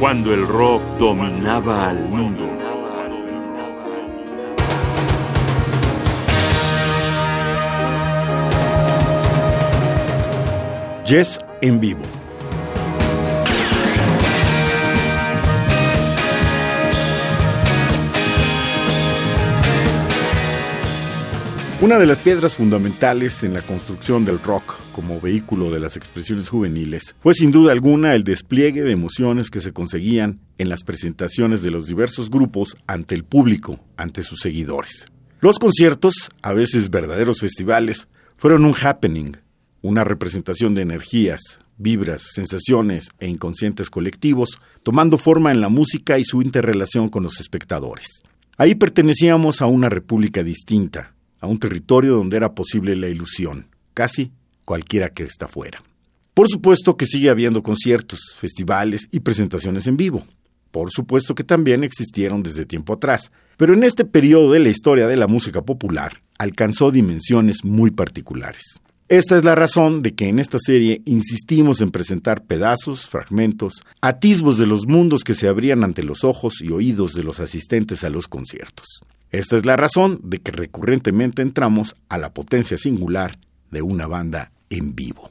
cuando el rock dominaba al mundo. Jess en vivo. Una de las piedras fundamentales en la construcción del rock como vehículo de las expresiones juveniles fue sin duda alguna el despliegue de emociones que se conseguían en las presentaciones de los diversos grupos ante el público, ante sus seguidores. Los conciertos, a veces verdaderos festivales, fueron un happening, una representación de energías, vibras, sensaciones e inconscientes colectivos, tomando forma en la música y su interrelación con los espectadores. Ahí pertenecíamos a una república distinta, a un territorio donde era posible la ilusión, casi cualquiera que está fuera. Por supuesto que sigue habiendo conciertos, festivales y presentaciones en vivo. Por supuesto que también existieron desde tiempo atrás, pero en este periodo de la historia de la música popular alcanzó dimensiones muy particulares. Esta es la razón de que en esta serie insistimos en presentar pedazos, fragmentos, atisbos de los mundos que se abrían ante los ojos y oídos de los asistentes a los conciertos. Esta es la razón de que recurrentemente entramos a la potencia singular de una banda en vivo.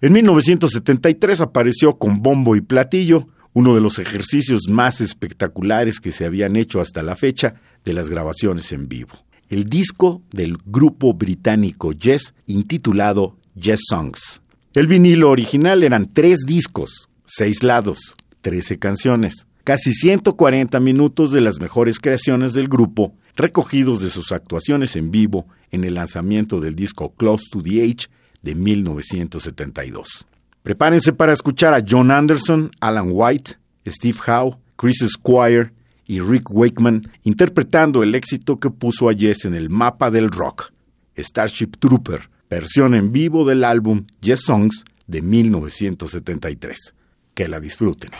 En 1973 apareció con bombo y platillo uno de los ejercicios más espectaculares que se habían hecho hasta la fecha de las grabaciones en vivo. El disco del grupo británico Yes intitulado Yes Songs. El vinilo original eran tres discos, seis lados, trece canciones, casi 140 minutos de las mejores creaciones del grupo recogidos de sus actuaciones en vivo en el lanzamiento del disco Close to the Age de 1972. Prepárense para escuchar a John Anderson, Alan White, Steve Howe, Chris Squire y Rick Wakeman interpretando el éxito que puso a Yes en el mapa del rock, Starship Trooper, versión en vivo del álbum Yes Songs de 1973. Que la disfruten.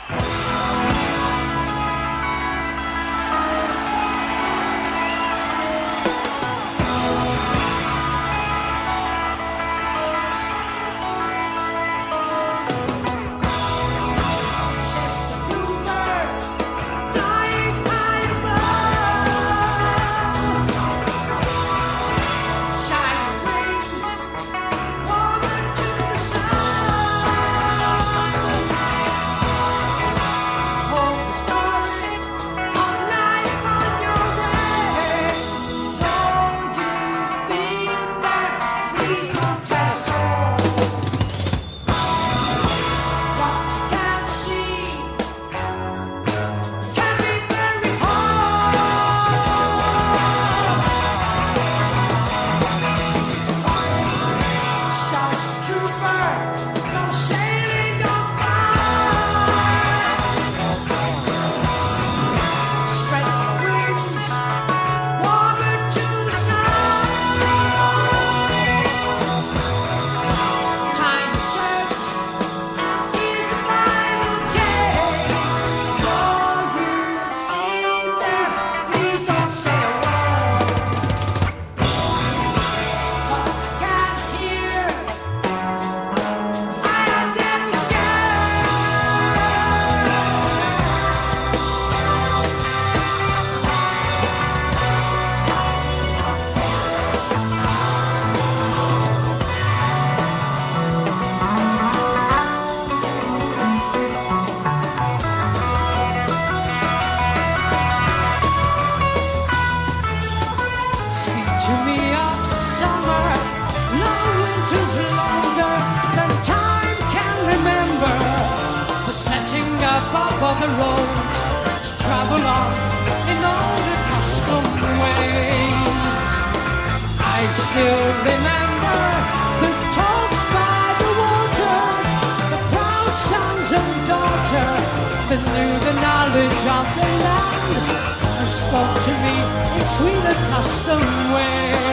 up up on the road to travel on in all the custom ways. I still remember the talks by the water, the proud sons and daughter that knew the knowledge of the land and spoke to me in sweet accustomed ways.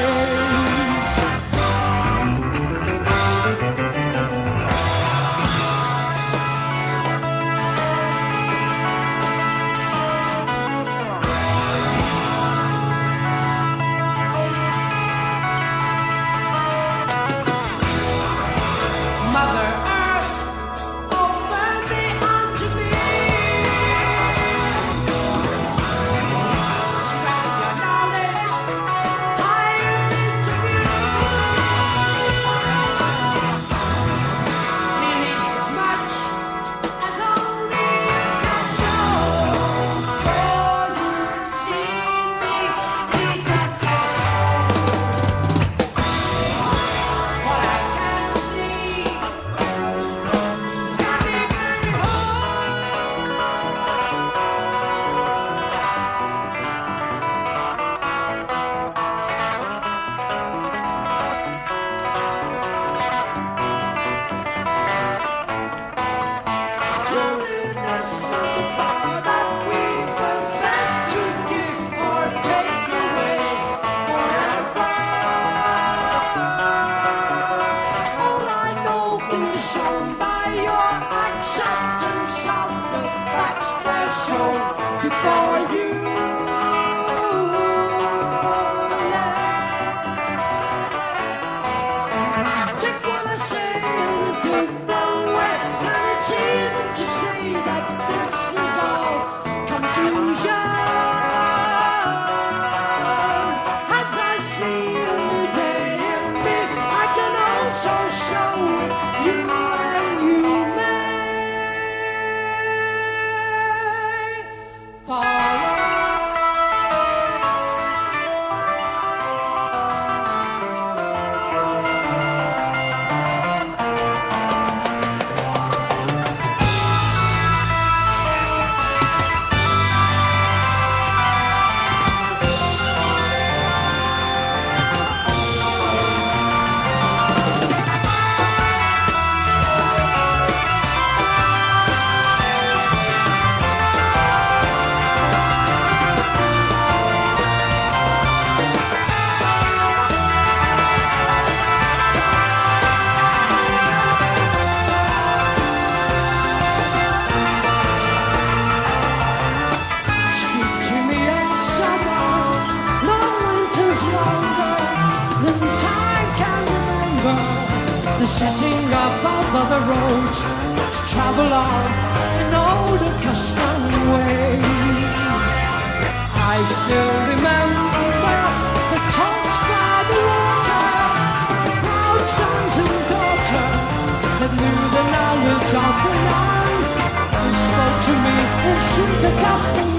Remember. The setting up of other roads to travel on in old accustomed ways. I still remember the talks by the water, the proud sons and daughter that knew the knowledge of the land and spoke to me in sweet accustomed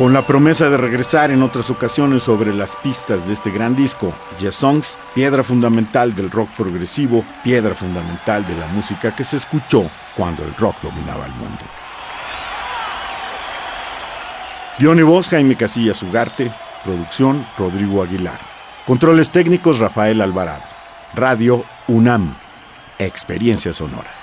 Con la promesa de regresar en otras ocasiones sobre las pistas de este gran disco, Jazz Songs, piedra fundamental del rock progresivo, piedra fundamental de la música que se escuchó cuando el rock dominaba el mundo. Guión y voz Jaime Casillas Ugarte, producción Rodrigo Aguilar. Controles técnicos Rafael Alvarado. Radio UNAM. Experiencia sonora.